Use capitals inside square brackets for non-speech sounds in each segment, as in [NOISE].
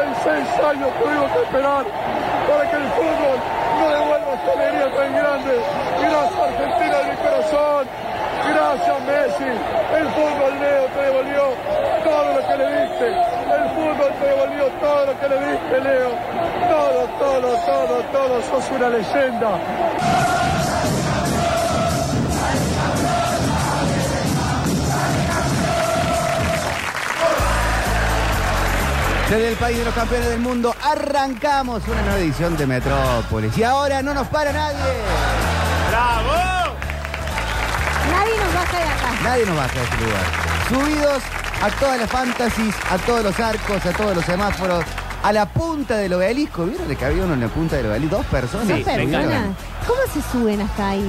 36 años tuvimos que esperar para que el fútbol no devuelva esta alegría tan grande. Gracias Argentina de mi corazón. Gracias Messi. El fútbol Leo te devolvió todo lo que le diste. El fútbol te devolvió todo lo que le diste Leo. Todo, todo, todo, todo. Sos una leyenda. Desde el país de los campeones del mundo arrancamos una nueva edición de Metrópolis. Y ahora no nos para nadie. ¡Bravo! Nadie nos baja de acá. Nadie nos baja de este lugar. Subidos a todas las fantasies, a todos los arcos, a todos los semáforos, a la punta del obelisco. ¿Vieron que había uno en la punta del obelisco? Dos personas. Dos Sí, personas. ¿Cómo se suben hasta ahí?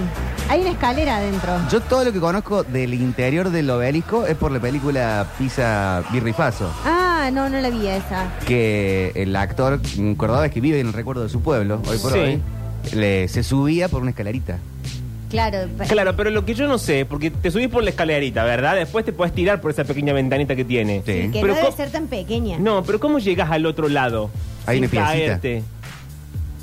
Hay una escalera adentro. Yo todo lo que conozco del interior del obelisco es por la película Pisa Birrifazo. Ah, no, no la vi esa. que el actor cordobés que vive en el recuerdo de su pueblo, hoy por Sí. hoy, le- se subía por una escalerita. Claro. Claro, pero lo que yo no sé, porque te subís por la escalerita, ¿verdad? Después te puedes tirar por esa pequeña ventanita que tiene. Sí. Que Pero no debe co- ser tan pequeña. No, pero ¿cómo llegas al otro lado? Hay sin una piecita. caerte?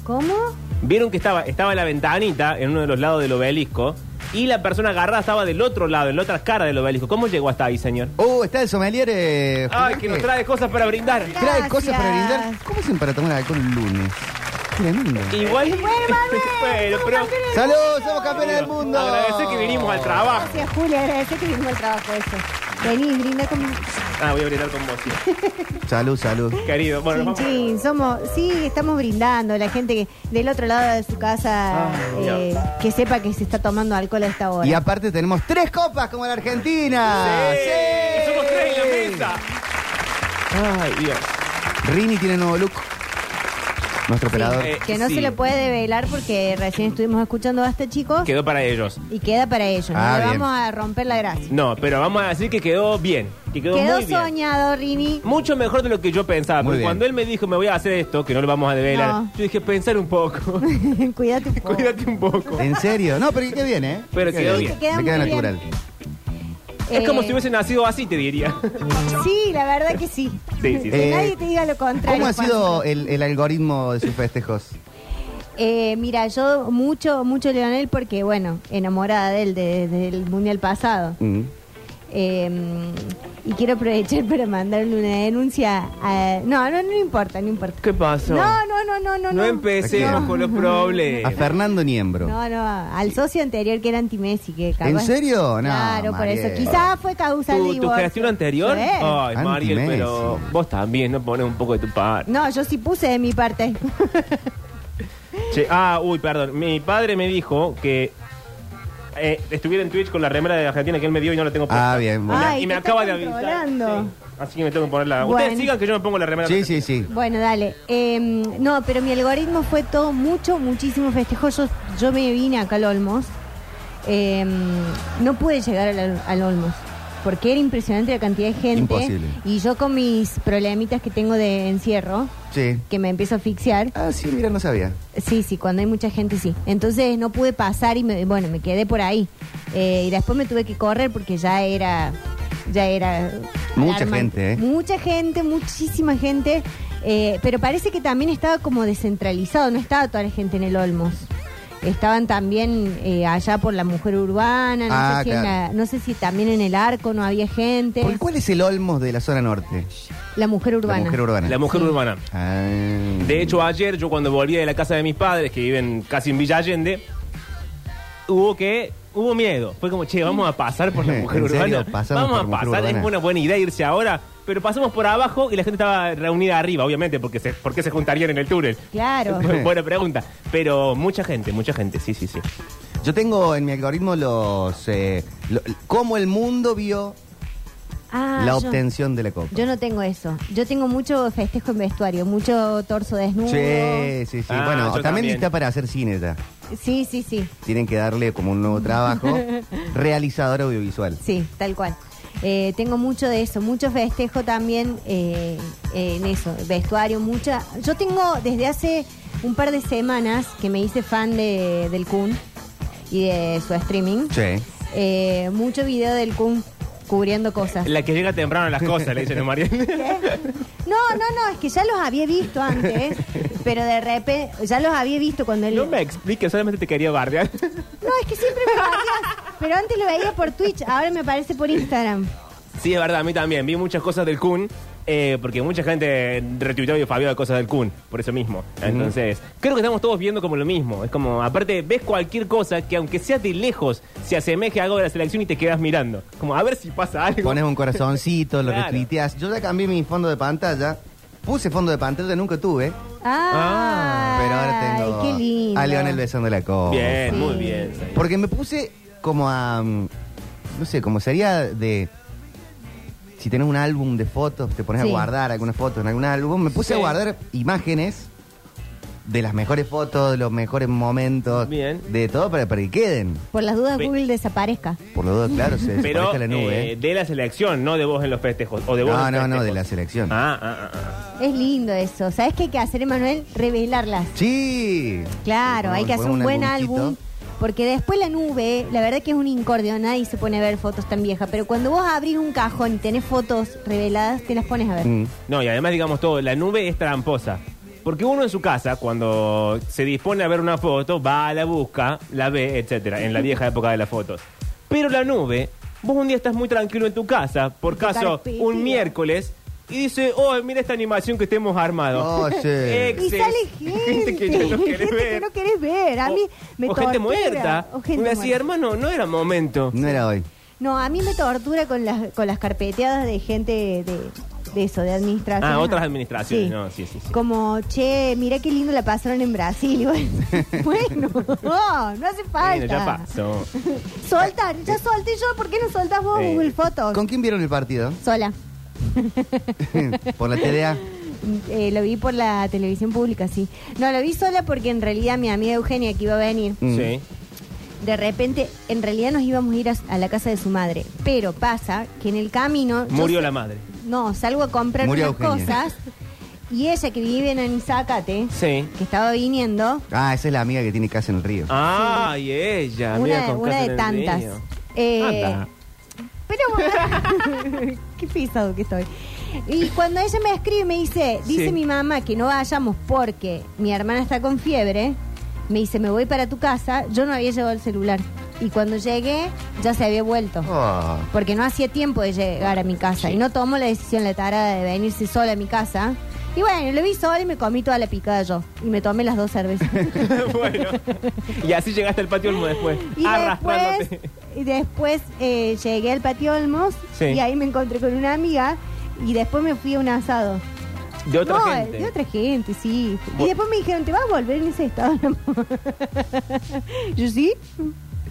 ¿Cómo? Vieron que estaba, estaba la ventanita en uno de los lados del obelisco y la persona agarrada estaba del otro lado, en la otra cara del obelisco. ¿Cómo llegó hasta ahí, señor? Oh, está el sommelier. eh, Ay, Jorge. que nos trae cosas para brindar. Trae Gracias. cosas para brindar. ¿Cómo hacen para tomar alcohol el lunes? Tremendo. Igual. [LAUGHS] bueno, pero. ¡Salud! ¡Somos campeones del mundo! Agradecer que vinimos al trabajo. Gracias, Julia. Agradecer que vinimos al trabajo eso. Vení, brinda con Ah, voy a brindar con vos, sí. [LAUGHS] Salud, salud. Querido, bueno, Chin, vamos. chin. Somos, sí, estamos brindando. La gente que del otro lado de su casa Ah, eh, que sepa que se está tomando alcohol a esta hora. Y aparte tenemos tres copas como la Argentina. ¡Sí! Somos tres en la mesa. Ay, Dios. Rini tiene nuevo look. Nuestro operador. eh, que no sí. se le puede velar porque recién estuvimos escuchando a este chico Quedó para ellos. y queda para ellos. No Ah, le bien. vamos a romper la gracia. No, pero vamos a decir que quedó bien. Que quedó, Quedó muy bien. soñado, Rini. Mucho mejor de lo que yo pensaba. Muy Porque bien. cuando él me dijo, me voy a hacer esto, que no lo vamos a develar, No. yo dije, pensar un poco. [LAUGHS] Cuídate un [LAUGHS] poco. Cuídate un poco. ¿En serio? No, pero qué bien, ¿eh? Pero Qué quedó bien. te queda Me queda muy bien. natural. Es como Eh, si hubiese nacido así, te diría. Sí, la verdad que sí. Sí, sí, sí. Que Eh, nadie te diga lo contrario. ¿Cómo ha Juan. sido el, el algoritmo de sus festejos? Eh, mira, yo mucho, mucho Leonel porque, bueno, enamorada de él de- del mundial pasado. Mm. Eh, y quiero aprovechar para mandarle una denuncia a... No, no, no importa, no importa. ¿Qué pasó? No, no, no, no, no. No empecemos No. con los A problemas. Fernando Niembro. No, no, al socio anterior que era anti-Messi. Que ¿En serio? No, Claro, por eso. Quizás fue causa del ¿Tu, tu divorcio. generación anterior? Sí. Ay, Mariel, pero vos también no pones un poco de tu parte. No, yo sí puse de mi parte. [LAUGHS] Che, ah, uy, perdón. Mi padre me dijo que eh, estuviera en Twitch con la remera de Argentina que él me dio y no la tengo puesta. Ah, bien, bueno. Ay, y me te acaba de avisar. controlando. Sí. Así que me tengo que ponerla. Bueno. Ustedes sigan que yo me pongo la remera. Sí, sí, sí. Bueno, dale. Eh, no, pero mi algoritmo fue todo mucho, muchísimo festejo. Yo, yo me vine acá al Olmos. Eh, no pude llegar al, al Olmos. Porque era impresionante la cantidad de gente. Imposible. Y yo con mis problemitas que tengo de encierro, Sí. que me empiezo a asfixiar. Ah, sí, mira, no sabía. Sí, sí, cuando hay mucha gente sí. Entonces no pude pasar y me, bueno, me quedé por ahí. Eh, y después me tuve que correr porque ya era, ya era Mucha alarmante. gente, ¿eh? Mucha gente, muchísima gente. Eh, pero parece que también estaba como descentralizado, no estaba toda la gente en el Olmos. Estaban también eh, allá por la mujer urbana, no, Ah, sé si en claro. la- no sé si también en el arco no había gente. ¿Por ¿Cuál es el Olmos de la zona norte? La mujer urbana. La mujer urbana. La mujer Sí. urbana. Ah. De hecho, ayer yo cuando volví de la casa de mis padres, que viven casi en Villa Allende, hubo que... Hubo miedo. Fue como, che, vamos a pasar por la [LAUGHS] ¿En mujer serio? urbana. ¿Pasamos Vamos por a mujer pasar. urbana? Es una buena idea irse ahora. Pero pasamos por abajo y la gente estaba reunida arriba, obviamente, porque se, ¿por qué se juntarían en el túnel? Claro. [LAUGHS] Buena pregunta. Pero mucha gente, mucha gente, sí, sí, sí. Yo tengo en mi algoritmo los. Eh, lo- cómo el mundo vio Ah, la yo- obtención de la copa. Yo no tengo eso. Yo tengo mucho festejo en vestuario, mucho torso desnudo. Sí, sí, sí. Ah, bueno, yo también, también. está para hacer cine ya. Sí, sí, sí. Tienen que darle como un nuevo trabajo. [LAUGHS] realizador audiovisual. Sí, tal cual. Eh, tengo mucho de eso, mucho festejo también eh, en eso, vestuario, mucha. Yo tengo desde hace un par de semanas que me hice fan de, del Kun y de su streaming. Sí. eh, mucho video del Kun cubriendo cosas. La que llega temprano a las cosas, le dicen a Mariel. [LAUGHS] No, no, no, es que ya los había visto antes, pero de repente ya los había visto cuando él. No me expliques, solamente te quería bardear. No, es que siempre me veía, pero antes lo veía por Twitch, ahora me aparece por Instagram. Sí, es verdad, a mí también. Vi muchas cosas del Kun, eh, porque mucha gente retuiteó y Fabio de cosas del Kun, por eso mismo. Entonces, creo que estamos todos viendo como lo mismo. Es como, aparte, ves cualquier cosa que aunque sea de lejos, se asemeje a algo de la selección y te quedas mirando. Como, a ver si pasa algo. Pones un corazoncito, lo Claro. retuiteas. Yo ya cambié mi fondo de pantalla. Puse fondo de pantalla, nunca tuve. Ah, Pero ahora tengo qué lindo. a Leonel besando la copa. Bien, Sí. muy bien. Porque me puse como a. mm, No sé, como sería de. Si tenés un álbum de fotos, te pones Sí. a guardar algunas fotos en algún álbum. Me puse Sí. a guardar imágenes de las mejores fotos, de los mejores momentos. Bien. De todo para, para que queden. Por las dudas Google desaparezca. Por lo dudas, claro, se [LAUGHS] Pero desaparezca la nube. eh, ¿eh? de la selección, no de vos en los festejos. O de vos No, en los no, no, de festejos. la selección. Ah, ah, ah, ah. Es lindo eso. ¿Sabes qué hay que hacer, Emanuel? Revelarlas. Sí. Claro, hay que hacer un buen álbum. Porque después la nube, la verdad que es un incordio, nadie se pone a ver fotos tan viejas. Pero cuando vos abrís un cajón y tenés fotos reveladas, te las pones a ver. Mm. No, y además, digamos todo, la nube es tramposa. Porque uno en su casa, cuando se dispone a ver una foto, va a la busca, la ve, etcétera, en la vieja época de las fotos. Pero la nube, vos un día estás muy tranquilo en tu casa, por caso, un miércoles, y dice, oh, mira esta animación que te hemos armado. Oye. [LAUGHS] Y sale gente, que ya no querés gente ver. que no querés ver. A mí o, me o gente muerta. O gente muerta. hermano, no era momento. No era hoy. No, a mí me tortura con las, con las carpeteadas de gente de, de eso, de administración. Ah, otras administraciones, no, sí, sí, sí. Como, che, mira qué lindo la pasaron en Brasil. [LAUGHS] Bueno, [LAUGHS] no, no hace falta. Bueno, ya pasó. Soltar, ya solté yo, ¿por qué no soltás vos Sí. Google Fotos? ¿Con quién vieron el partido? Sola. [LAUGHS] Por la TDA. Eh, lo vi por la televisión pública, sí. No, lo vi sola porque en realidad mi amiga Eugenia, que iba a venir, Mm. Sí. de repente, en realidad nos íbamos a ir a, a la casa de su madre. Pero pasa que en el camino... yo Murió la madre. No, salgo a comprar Murió unas Eugenia. cosas y ella que vive en Anizacate, Sí. que estaba viniendo, Ah, esa es la amiga que tiene casa en el río. Ah, y ella. amiga una, con una casa de en el tantas. río. Eh, Anda. Pero [LAUGHS] qué pisado que estoy. Y cuando ella me escribe me dice, dice Sí. mi mamá que no vayamos porque mi hermana está con fiebre, me dice, me voy para tu casa, yo no había llevado el celular. Y cuando llegué, ya se había vuelto. Oh. Porque no hacía tiempo de llegar a mi casa. Y no tomo la decisión, la tarada de venirse sola a mi casa. Y bueno, lo vi sola y me comí toda la picada yo. Y me tomé las dos cervezas. [LAUGHS] bueno. Y así llegaste al patio Olmo después. y arrastrándote. después, y después eh, llegué al patio Olmos Sí. y ahí me encontré con una amiga. Y después me fui a un asado. De otra no, gente. de otra gente, sí. Y después me dijeron, ¿te vas a volver en ese estado? amor?" [LAUGHS] yo sí.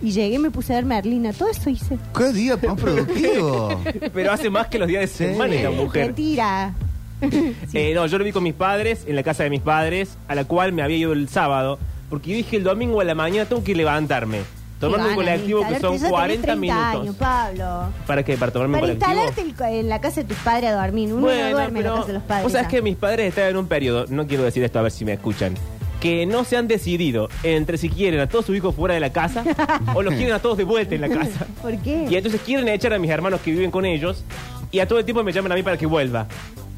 Y llegué y me puse a ver Merlina. Todo eso hice. ¡Qué día más productivo! [LAUGHS] Pero hace más que los días de Sí. semana esta mujer. Mentira. [LAUGHS] Eh, no, yo lo vi con mis padres, en la casa de mis padres, a la cual me había ido el sábado, porque yo dije el domingo a la mañana tengo que levantarme. Tomarme un colectivo que instalarte. son Ya tenés 40 30 minutos. años, Pablo. ¿Para qué? ¿Para tomarme Para un colectivo? instalarte el- en la casa de tus padres a dormir. Uno no duerme en la casa de los padres. Vos sabés que mis padres están en un periodo, no quiero decir esto a ver si me escuchan, que no se han decidido entre si quieren a todos sus hijos fuera de la casa [LAUGHS] o los quieren a todos de vuelta en la casa. ¿Por qué? Y entonces quieren echar a mis hermanos que viven con ellos y a todo el tiempo me llaman a mí para que vuelva.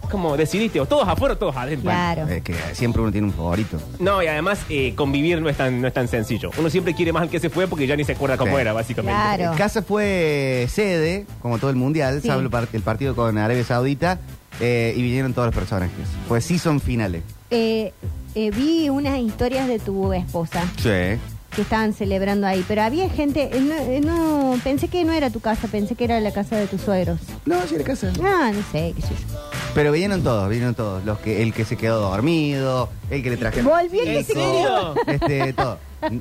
Como decidiste, o todos afuera o todos adentro. Claro. Es que siempre uno tiene un favorito. No, y además eh, convivir no es, tan, no es tan sencillo. Uno siempre quiere más al que se fue porque ya ni se acuerda cómo Sí. era, básicamente. Claro. El Casa fue sede, como todo el mundial, Sí. salvo el, par- el partido con Arabia Saudita, eh, y vinieron todos los personajes. Fue season finales. Eh, eh, vi unas historias de tu esposa Sí. que estaban celebrando ahí, pero había gente. eh, No, eh, no, pensé que no era tu casa, pensé que era la casa de tus suegros. No, sí, la casa. Ah, no sé, qué sé yo. Pero vinieron todos, vinieron todos. Los que, el que se quedó dormido, el que le trajeron. Volvió el que. Este, todo.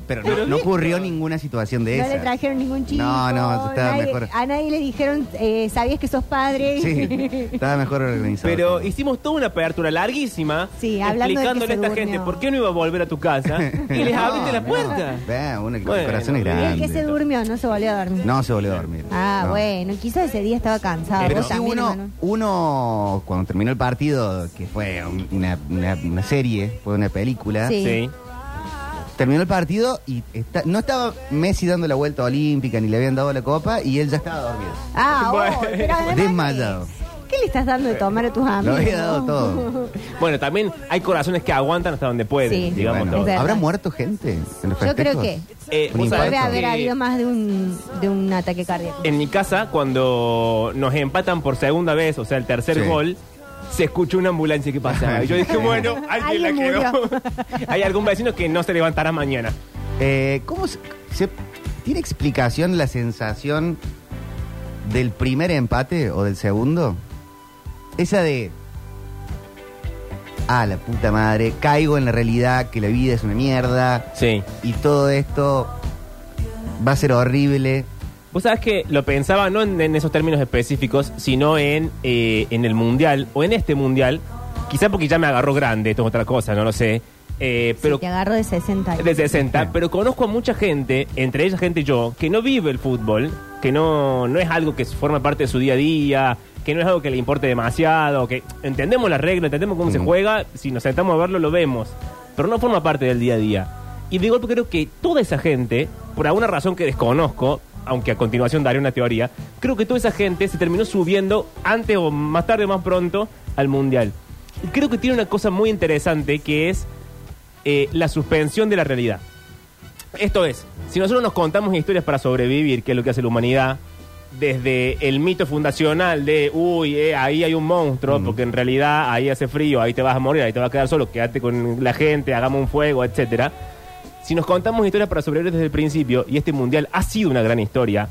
Pero no, no ocurrió ninguna situación de No esa. le trajeron ningún chico. No, no, estaba nadie- mejor. A nadie le dijeron, eh, ¿sabías que sos padre? Sí, estaba mejor organizado. Pero hicimos toda una apertura larguísima Sí, hablando de que explicándole a se esta durmió. gente por qué no iba a volver a tu casa [LAUGHS] y les abriste la puerta. no. Vea, uno, el Bueno, corazón es bien. Y el grande. que se durmió no se volvió a dormir. No se volvió a dormir. Ah, No. bueno, quizás ese día estaba cansado. Pero Vos sí, también, uno, uno, cuando terminó el partido, que fue un- una, una- una serie, fue una película, Sí. Sí. terminó el partido y está- no estaba Messi dando la vuelta olímpica ni le habían dado la copa y él ya estaba dormido. Ah, [LAUGHS] Bueno. oh, pero además Desmayado. ¿Qué le estás dando de tomar a tus Lo amigos? había dado todo. [LAUGHS] Bueno, también hay corazones que aguantan hasta donde pueden, Sí. digamos Bueno, todo. Es verdad. ¿Habrá muerto gente en los Yo creo festejos? que Eh, Un vos sabés debe infarto. haber que habido más de un, de un ataque cardíaco. En mi casa, cuando nos empatan por segunda vez, o sea, el tercer Sí. gol, se escuchó una ambulancia que pasaba. Y yo dije, [LAUGHS] bueno, alguien la Alguien quedó. [LAUGHS] hay algún vecino que no se levantará mañana. Eh, ¿Cómo se, se- tiene explicación la sensación del primer empate o del segundo? Esa de ah, la puta madre, caigo en la realidad que la vida es una mierda Sí. y todo esto va a ser horrible. Vos sabés que lo pensaba no en, en esos términos específicos, sino en, eh, en el mundial, o en este mundial, quizá porque ya me agarró grande, esto es otra cosa, no lo sé. Eh, pero Sí, te agarro de 60 años. de 60, pero conozco a mucha gente, entre ellas gente yo, que no vive el fútbol, que no, no es algo que forma parte de su día a día, que no es algo que le importe demasiado, que entendemos las reglas, entendemos cómo se juega, si nos sentamos a verlo lo vemos, pero no forma parte del día a día. Y de golpe creo que toda esa gente, por alguna razón que desconozco, aunque a continuación daré una teoría, creo que toda esa gente se terminó subiendo antes o más tarde o más pronto al mundial. Y creo que tiene una cosa muy interesante que es eh, la suspensión de la realidad. Esto es, si nosotros nos contamos historias para sobrevivir, que es lo que hace la humanidad, desde el mito fundacional de, uy, eh, ahí hay un monstruo, porque en realidad ahí hace frío, ahí te vas a morir, ahí te vas a quedar solo, quédate con la gente, hagamos un fuego, etcétera. Si nos contamos historias para sobrevivir desde el principio, y este mundial ha sido una gran historia,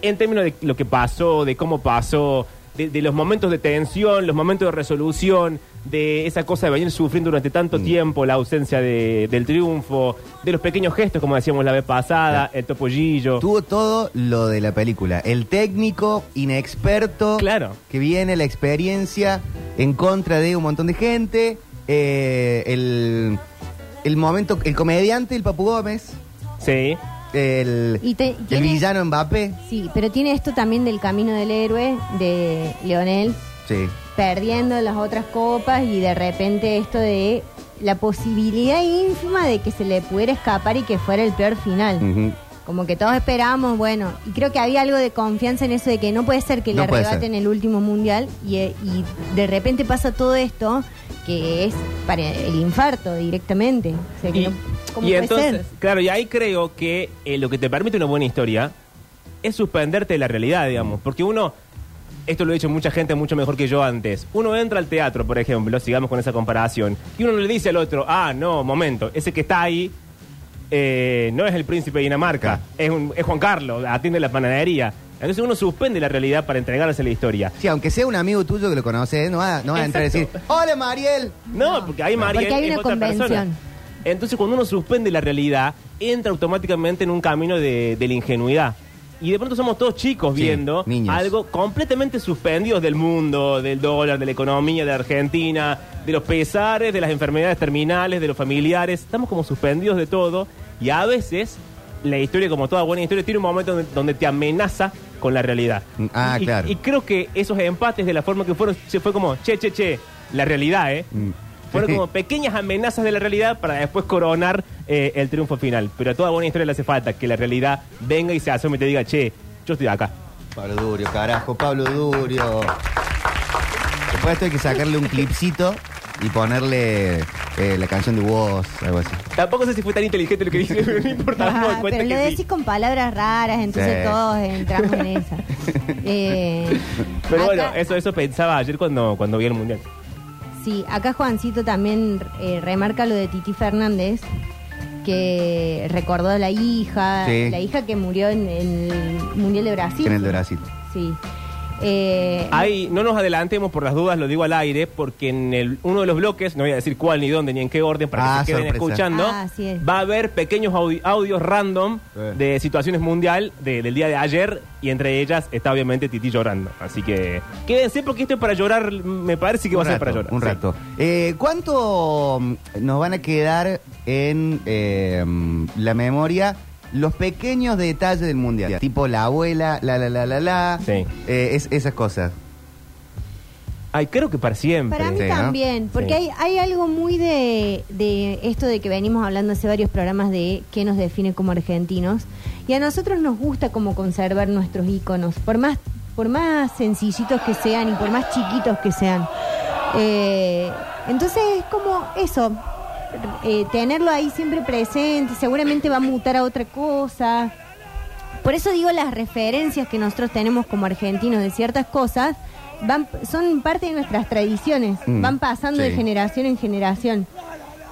en términos de lo que pasó, de cómo pasó, de, de los momentos de tensión, los momentos de resolución, de esa cosa de venir sufriendo durante tanto tiempo, la ausencia de- del triunfo, de los pequeños gestos, como decíamos la vez pasada, el topollillo. Tuvo todo lo de la película. El técnico inexperto Claro. que viene la experiencia en contra de un montón de gente. eh, el, el momento, el comediante, el Papu Gómez. Sí. El, Y te- el tiene- villano Mbappé. Sí, pero tiene esto también del camino del héroe de Leonel, Sí. perdiendo las otras copas y de repente esto de la posibilidad ínfima de que se le pudiera escapar y que fuera el peor final. Ujú. Como que todos esperábamos, bueno, y creo que había algo de confianza en eso de que no puede ser que le No arrebaten el último mundial y, eh, y de repente pasa todo esto que es para el infarto directamente. O sea, que Y, no- ¿cómo y puede entonces, ser? claro, y ahí creo que eh, lo que te permite una buena historia es suspenderte de la realidad, digamos. Porque uno, esto lo he dicho mucha gente mucho mejor que yo antes, uno entra al teatro, por ejemplo, sigamos con esa comparación, y uno le dice al otro, ah, no, momento, ese que está ahí eh, no es el príncipe de Dinamarca, es, un- es Juan Carlos, atiende la panadería. Entonces uno suspende la realidad para entregarse la historia. Sí, aunque sea un amigo tuyo que lo conoces, no va, no va a entrar y decir, Exacto. hola Mariel. No, porque ahí Mariel Porque hay es una otra convención. persona. Entonces, cuando uno suspende la realidad, entra automáticamente en un camino de, de la ingenuidad. Y de pronto somos todos chicos Sí, viendo niños. algo completamente suspendidos del mundo, del dólar, de la economía de Argentina, de los pesares, de las enfermedades terminales, de los familiares. Estamos como suspendidos de todo. Y a veces, la historia, como toda buena historia, tiene un momento donde, donde te amenaza con la realidad. Ah, Y- claro. Y creo que esos empates, de la forma que fueron, se fue como, che, che, che, la realidad, ¿eh? Mm. Fueron como pequeñas amenazas de la realidad para después coronar eh, el triunfo final. Pero a toda buena historia le hace falta que la realidad venga y se asome y te diga, che, yo estoy acá. Pablo Durio, carajo, Pablo Durio. Después de esto hay que sacarle un clipcito y ponerle eh, la canción de Woz, algo así. Tampoco sé si fue tan inteligente lo que dije, pero [LAUGHS] no importa, me Ah, cuenta pero lo decís sí. con palabras raras, entonces Sí. todos entramos en esa. [LAUGHS] Eh, Pero bueno, acá- eso, eso pensaba ayer cuando, cuando vi el mundial. Sí, acá Juancito también eh, remarca lo de Titi Fernández, que recordó a la hija, Sí. la hija que murió en, en el Mundial de Brasil. En el de Brasil. Sí. Eh, Ahí no nos adelantemos por las dudas, lo digo al aire, porque en el, uno de los bloques, no voy a decir cuál, ni dónde, ni en qué orden, para Ah, que se queden sorpresa. escuchando, Ah, así es. va a haber pequeños audi- audios random Eh. de situaciones mundial de- del día de ayer, y entre ellas está obviamente Titi llorando. Así que quédense porque esto es para llorar, me parece que va a ser para llorar. Un sí. rato. Eh, ¿Cuánto mm, nos van a quedar en eh, mm, la memoria los pequeños detalles del mundial? Tipo la abuela, la la la la la. Sí. eh, es- esas cosas. Ay, creo que para siempre. Para mí Sí, ¿no? también, porque Sí. hay, hay algo muy de, de esto de que venimos hablando hace varios programas de qué nos define como argentinos. Y a nosotros nos gusta como conservar nuestros íconos, por más, por más sencillitos que sean y por más chiquitos que sean. Eh, entonces es como eso, eh, tenerlo ahí siempre presente, seguramente va a mutar a otra cosa. Por eso digo las referencias que nosotros tenemos como argentinos de ciertas cosas van son parte de nuestras tradiciones, Mm, van pasando de generación en generación.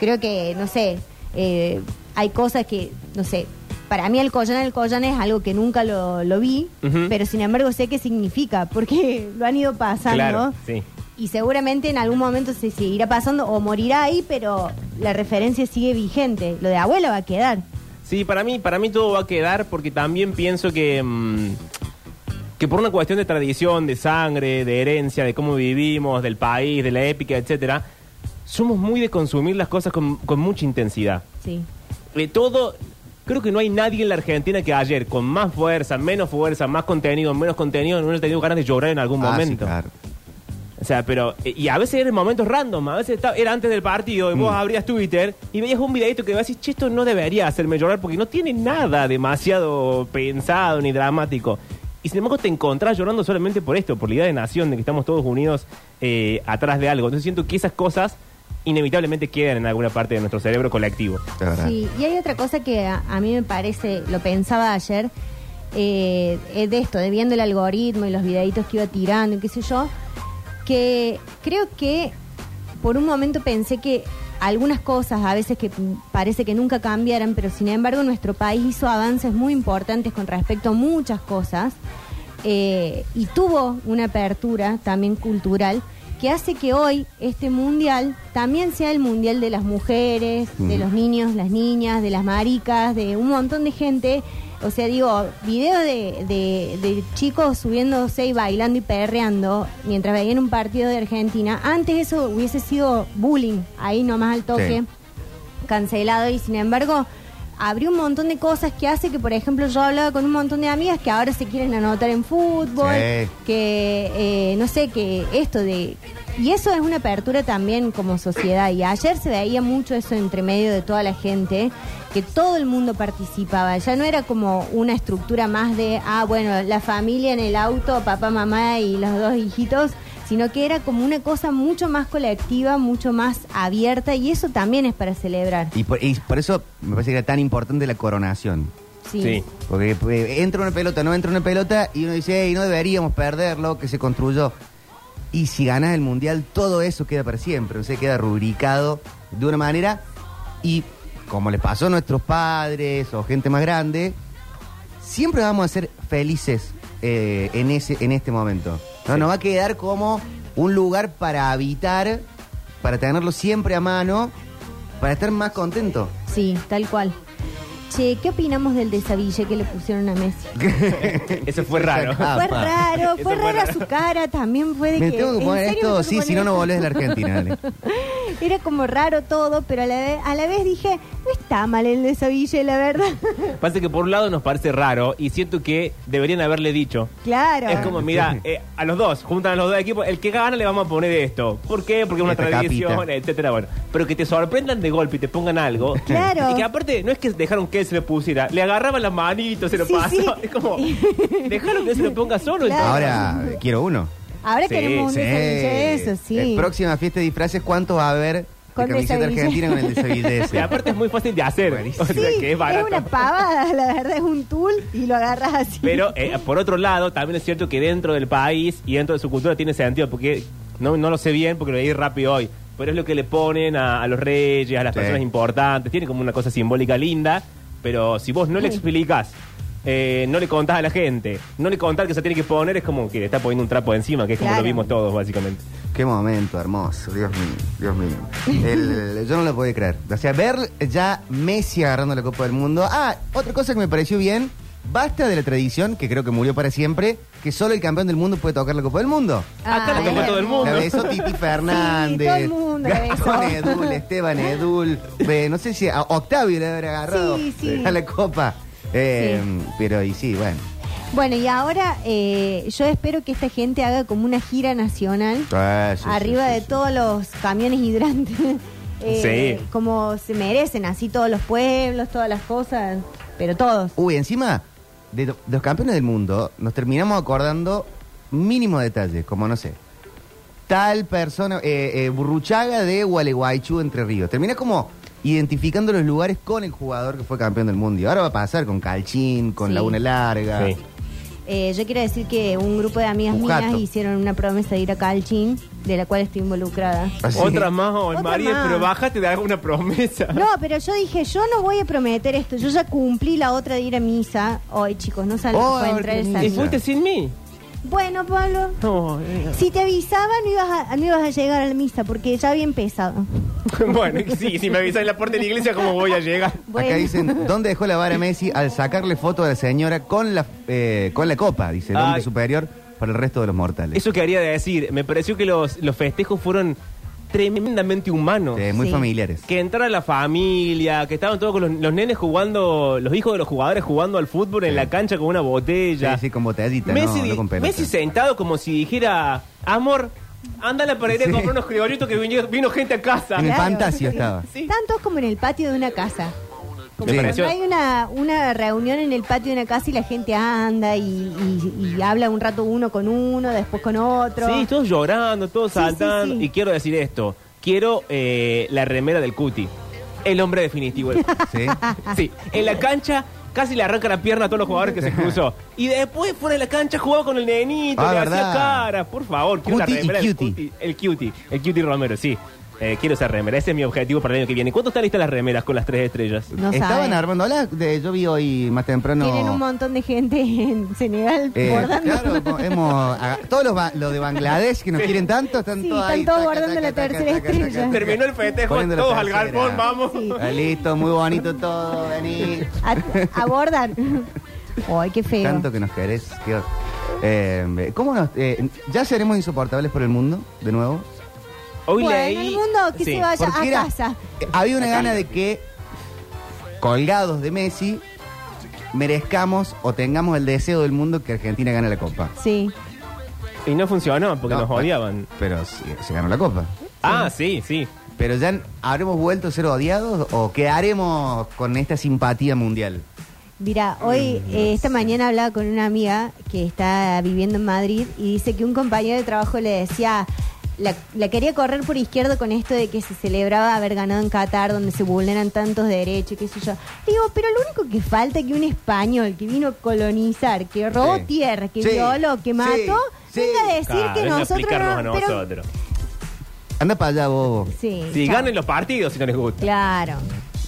Creo que, no sé, eh, hay cosas que, no sé, para mí el collán el collán es algo que nunca lo, lo vi, pero sin embargo sé qué significa, porque [LAUGHS] lo han ido pasando. Claro, sí. Y seguramente en algún momento se seguirá pasando o morirá ahí, pero la referencia sigue vigente. Lo de abuela va a quedar. Sí, para mí, para mí todo va a quedar porque también pienso que, mm, que por una cuestión de tradición, de sangre, de herencia, de cómo vivimos, del país, de la épica, etcétera, somos muy de consumir las cosas con, con mucha intensidad. Sí. De todo, creo que no hay nadie en la Argentina que ayer, con más fuerza, menos fuerza, más contenido, menos contenido, no haya tenido ganas de llorar en algún Ah, sí, momento. claro. O sea, pero. eh, Y a veces era en momentos random, a veces estaba- era antes del partido y vos Mm. abrías Twitter y veías un videito que decís, che, esto no debería hacerme llorar porque no tiene nada demasiado pensado ni dramático. Y sin embargo te encontrás llorando solamente por esto, por la idea de nación, de que estamos todos unidos eh, atrás de algo. Entonces siento que esas cosas inevitablemente quedan en alguna parte de nuestro cerebro colectivo. Sí, y hay otra cosa que a, a mí me parece, lo pensaba ayer, eh, eh, de esto, de viendo el algoritmo y los videitos que iba tirando y qué sé yo, que creo que por un momento pensé que algunas cosas a veces que parece que nunca cambiaran, pero sin embargo nuestro país hizo avances muy importantes con respecto a muchas cosas eh, y tuvo una apertura también cultural que hace que hoy este mundial también sea el mundial de las mujeres, de los niños, las niñas, de las maricas, de un montón de gente. O sea, digo, video de, de- de chicos subiéndose y bailando y perreando mientras veían un partido de Argentina. Antes eso hubiese sido bullying, ahí nomás al toque, Sí. cancelado. Y sin embargo, abrió un montón de cosas que hace que, por ejemplo, yo hablaba con un montón de amigas que ahora se quieren anotar en fútbol, Sí. que, eh, no sé, que esto de... Y eso es una apertura también como sociedad. Y ayer se veía mucho eso entre medio de toda la gente, que todo el mundo participaba. Ya no era como una estructura más de, ah, bueno, la familia en el auto, papá, mamá y los dos hijitos, sino que era como una cosa mucho más colectiva, mucho más abierta, y eso también es para celebrar. Y por, y por eso me parece que era tan importante la coronación. Sí. Sí. Porque entra una pelota, no entra una pelota y uno dice, hey, no deberíamos perderlo, que se construyó. Y si ganas el mundial, todo eso queda para siempre, o sea, queda rubricado de una manera. Y como le pasó a nuestros padres o gente más grande, siempre vamos a ser felices eh, en, ese, en este momento. ¿No? Sí. Nos va a quedar como un lugar para habitar, para tenerlo siempre a mano, para estar más contento. Sí, tal cual. Che, ¿qué opinamos del desaville que le pusieron a Messi? [LAUGHS] Eso fue raro. Ah, fue raro, Eso fue rara raro. su cara, también fue de Me que... tengo que ¿en poner serio me esto, sí, si no, no volvés de la? Argentina. dale. [LAUGHS] Era como raro todo, pero a la, vez, a la vez dije, no está mal el desaville, la verdad. [LAUGHS] Pasa que por un lado nos parece raro y siento que deberían haberle dicho. claro. Es como, mira, eh, a los dos, juntan a los dos equipos, el que gana le vamos a poner esto. ¿Por qué? Porque es una Esta tradición, capita. etcétera. Bueno, pero que te sorprendan de golpe y te pongan algo. Claro. Y que aparte, no es que dejaron que él se lo pusiera, le agarraban las manitos, se lo Sí, pasó. sí. [LAUGHS] Es como, dejaron que él se lo ponga solo. Claro. Ahora quiero uno. Ahora Sí, queremos un Sí. eso, sí. Eh, próxima fiesta de disfraces, ¿cuántos va a haber Con de camiseta argentina con el [LAUGHS] desaville Y aparte es muy fácil de hacer. Buenísimo. [LAUGHS] O sea, Sí, que es barato. una pavada, la verdad, es un tool y lo agarras así. Pero eh, por otro lado, también es cierto que dentro del país y dentro de su cultura tiene sentido, porque no, no lo sé bien porque lo leí rápido hoy, pero es lo que le ponen a, a los reyes, a las Sí. personas importantes, tiene como una cosa simbólica linda, pero si vos no le explicas eh, no le contás a la gente, no le contás que se tiene que poner, es como que le está poniendo un trapo encima, que es como Claro. lo vimos todos, básicamente. Qué momento hermoso, Dios mío, Dios mío. El- [LAUGHS] yo no lo podía creer. O sea, ver ya Messi agarrando la Copa del Mundo. Ah, otra cosa que me pareció bien, basta de la tradición, que creo que murió para siempre, que solo el campeón del mundo puede tocar la Copa del Mundo. Acá Ah, tocó es todo el mundo. La besó Titi Fernández. todo el mundo la besó. Gastón Edul, Esteban Edul. eh, no sé si a Octavio le habrá agarrado Sí, sí. a la copa. Eh, Pero y sí, bueno. Bueno, y ahora eh, yo espero que esta gente haga como una gira nacional Ah, sí, sí, arriba sí, de sí. todos los camiones hidrantes. [LAUGHS] Eh, Sí. Como se merecen, así todos los pueblos, todas las cosas, pero todos. Uy, encima de, lo- de los campeones del mundo, nos terminamos acordando mínimo detalles, como no sé. Tal persona, eh, eh, Burruchaga de Gualeguaychú, Entre Ríos. Termina como identificando los lugares con el jugador que fue campeón del mundo. Y ahora va a pasar con Calchín, con Sí. Laguna Larga. Sí. Eh, yo quiero decir que un grupo de amigas mías hicieron una promesa de ir a Calchín, de la cual estoy involucrada. Así. Otra más, oh, Otra María, más. pero bájate de alguna promesa. No, pero yo dije, yo no voy a prometer esto. Yo ya cumplí la otra de ir a misa. Hoy, chicos, no saben Oh, entrar esa ¿Y fuiste sin mí? Bueno, Pablo, No, eh. si te avisaba no ibas, a, no ibas a llegar a la misa porque ya había empezado. [LAUGHS] bueno, sí, si me avisas en la puerta de la iglesia, ¿cómo voy a llegar? Bueno. Acá dicen, ¿dónde dejó la vara Messi al sacarle foto a la señora con la, eh, con la copa? Dice, el hombre Ay. superior para el resto de los mortales. Eso quería decir, me pareció que los, los festejos fueron tremendamente humanos. Sí, muy Sí. familiares. Que entrara la familia, que estaban todos con los, los nenes jugando, los hijos de los jugadores jugando al fútbol en Sí. la cancha con una botella. Sí, sí, con botellita, Messi, no, no con pelota. Messi sentado como si dijera, amor, anda a la pared Sí. a comprar unos criollitos que vino, vino gente a casa. En el Claro. fantasio estaba. Sí. Tantos como en el patio de una casa. Como Me Sí. pareció- cuando hay una, una reunión en el patio de una casa y la gente anda y, y- y habla un rato uno con uno, después con otro. Sí, todos llorando, todos Sí, saltando. sí, sí. Y quiero decir esto, quiero eh, la remera del Cuti. El hombre definitivo. [LAUGHS] ¿Sí? Sí, en la cancha casi le arranca la pierna a todos los jugadores que se [LAUGHS] cruzó. Y después fuera de la cancha jugaba con el nenito, Ah, le hacía cara. Por favor, quiero la y remera del Cuti. Cuti. El Cuti, el Cuti Romero, sí. Eh, quiero esa remera, ese es mi objetivo para el año que viene. ¿Cuánto están listas las remeras con las tres estrellas? No Estaban armando, de- yo vi hoy más temprano. Tienen un montón de gente en Senegal eh, bordando. claro, como hemos, a- [LAUGHS] todos los, ba- los de Bangladesh que nos quieren tanto están Sí, todos están ahí. todos taca, guardando taca, la taca, tercera taca, estrella. taca, Terminó el festejo, Poniendo la todos al tercera. galpón, vamos. Sí. Ah, listo, muy bonito todo, vení. A, abordan. Ay, qué feo. Tanto que nos querés. qué- eh, ¿Cómo nos, eh, ¿Ya seremos insoportables por el mundo, de nuevo? Hoy bueno, leí. el mundo que Sí. se vaya a era- casa. había una gana de que, colgados de Messi, merezcamos o tengamos el deseo del mundo que Argentina gane la Copa. Sí. Y no funcionó porque No, nos odiaban. Pero sí, se ganó la Copa. Ah, sí, sí. Pero ya habremos vuelto a ser odiados o quedaremos con esta simpatía mundial. Mira, hoy, eh, esta mañana hablaba con una amiga que está viviendo en Madrid y dice que un compañero de trabajo le decía, la, la quería correr por izquierdo con esto de que se celebraba haber ganado en Qatar, donde se vulneran tantos derechos, y qué sé yo. Digo, pero lo único que falta es que un español que vino a colonizar, que robó Sí. tierra, que Sí. violó, que mató, Sí. venga a decir Claro, que a nosotros explicarnos no... a pero- nosotros. Anda para allá, bobo. Sí, Si ganen los partidos si no les gusta. Claro.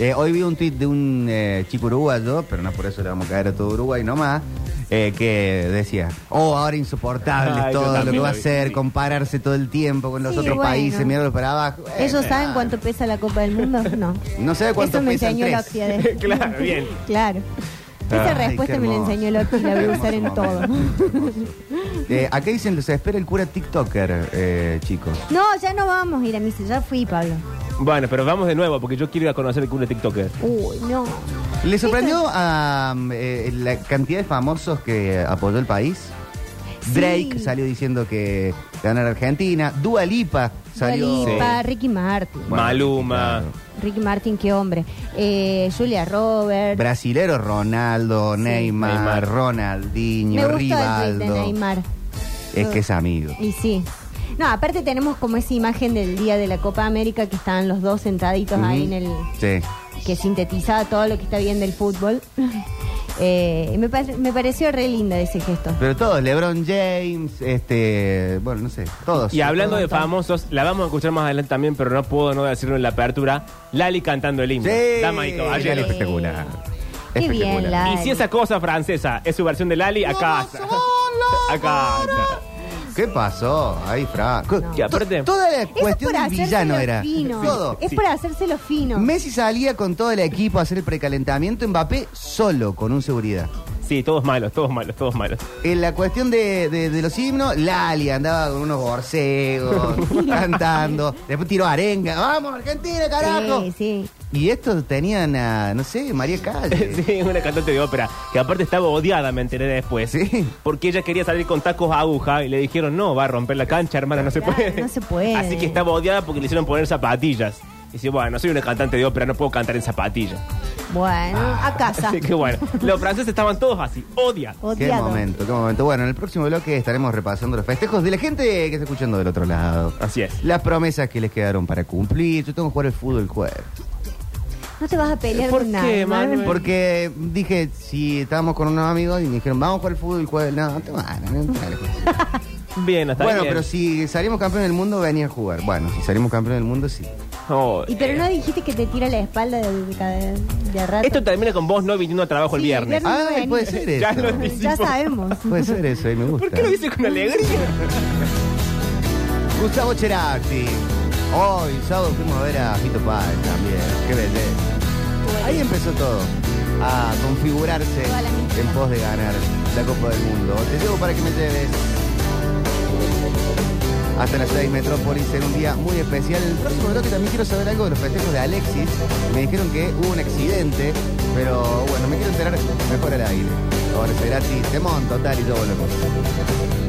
Eh, hoy vi un tuit de un eh, chico uruguayo, pero no por eso le vamos a caer a todo Uruguay nomás, eh, que decía, oh, ahora insoportable Ay, yo todo lo que va a vi, sí. compararse todo el tiempo con los Sí, otros bueno. países, mirarlos para abajo. Eh, ¿Ellos eh, saben cuánto pesa la Copa del Mundo? No. No sabe cuánto Eso me pesan enseñó tres. Loxia. de- [LAUGHS] Claro, bien. Claro. Esa Ay, respuesta me la hermoso. enseñó Loxia y la voy a usar en [LAUGHS] Hermoso todo. momento. Eh, acá dicen, se espera el cura TikToker, eh, chicos. No, ya no vamos a ir a misa. Ya fui, Pablo. Bueno, pero vamos de nuevo porque yo quiero ir a conocer el culo de TikToker. Uy, no. ¿Le sorprendió a mm, eh, la cantidad de famosos que apoyó el país? Sí. Drake salió diciendo que ganar Argentina. Dua Lipa salió. Dua Lipa, Sí. Ricky Martin. Bueno, Maluma. Ricky Martin, qué hombre. Eh, Julia Roberts. Brasilero Ronaldo, Neymar, Neymar. Ronaldinho, Me gustó el tweet Rivaldo. de Neymar. Es que es amigo. Y sí. No, aparte tenemos como esa imagen del día de la Copa América que estaban los dos sentaditos ahí en el... Sí. que sintetizaba todo lo que está bien del fútbol. [LAUGHS] Eh, me, pare- me pareció re linda ese gesto. Pero todos, LeBron James, este, bueno, no sé, todos. Y hablando de famosos, la vamos a escuchar más adelante también, pero no puedo no decirlo en la apertura. Lali cantando el himno. Sí, Dama y caballero. Lali espectacular. Qué bien, Espectacular. la- Y si esa cosa francesa es su versión de Lali, acá. [LAUGHS] Acá está. ¿Qué pasó? Ahí, Fra. Que aparte- To- Toda la Eso es cuestión del villano hacérselo era. fino. Todo. Es por hacérselo fino. Messi salía con todo el equipo a hacer el precalentamiento, Mbappé solo, con un seguridad. Sí, todos malos, todos malos, todos malos. En la cuestión de, de- de los himnos, Lali andaba con unos borcegos, [LAUGHS] cantando. Después tiró arenga. ¡Vamos, Argentina, carajo! Sí, sí. Y estos tenían a, no sé, María Calle. [LAUGHS] Sí, una cantante de ópera que aparte estaba odiada, me enteré después. Sí. Porque ella quería salir con tacos a aguja y le dijeron, no, va a romper la cancha, hermana, no se puede. no se puede. Así que estaba odiada porque le hicieron poner zapatillas. Y dice, bueno, soy una cantante de ópera, no puedo cantar en zapatillas. Bueno, a casa. Así que bueno, los franceses estaban todos así, odiados. Qué momento, qué momento. Bueno, en el próximo bloque estaremos repasando los festejos de la gente que está escuchando del otro lado. Así es. Las promesas que les quedaron para cumplir. Yo tengo que jugar el fútbol el jueves. No te vas a pelear ¿Por con qué, nadie. Manuel? Porque dije, si estábamos con unos amigos y me dijeron, vamos a jugar el fútbol el jueves. No, te van, no te van a jugar. [LAUGHS] Bien, hasta Bueno, bien. pero si salimos campeón del mundo, venía a jugar. Bueno, si salimos campeón del mundo, sí. Oh, Y pero eh, no dijiste que te tira la espalda de, de, de rato. Esto termina con vos no viniendo a trabajo el Sí, el viernes. Ay, [LAUGHS] [LAUGHS] puede ser eso. Ya lo Ya sabemos. Puede ser eso, ahí me gusta. ¿Por qué lo dice con alegría? Gustavo Cerati. Hoy, sábado, fuimos a ver a Fito Páez también. Qué belleza. Ahí empezó todo. A configurarse en pos de ganar la Copa del Mundo. Te llevo para que me lleves hasta la ciudad de Metrópolis en un día muy especial. El próximo bloque también quiero saber algo de los festejos de Alexis. Me dijeron que hubo un accidente, pero bueno, me quiero enterar mejor al aire. Ahora Cerati, temón total y yo volvemos.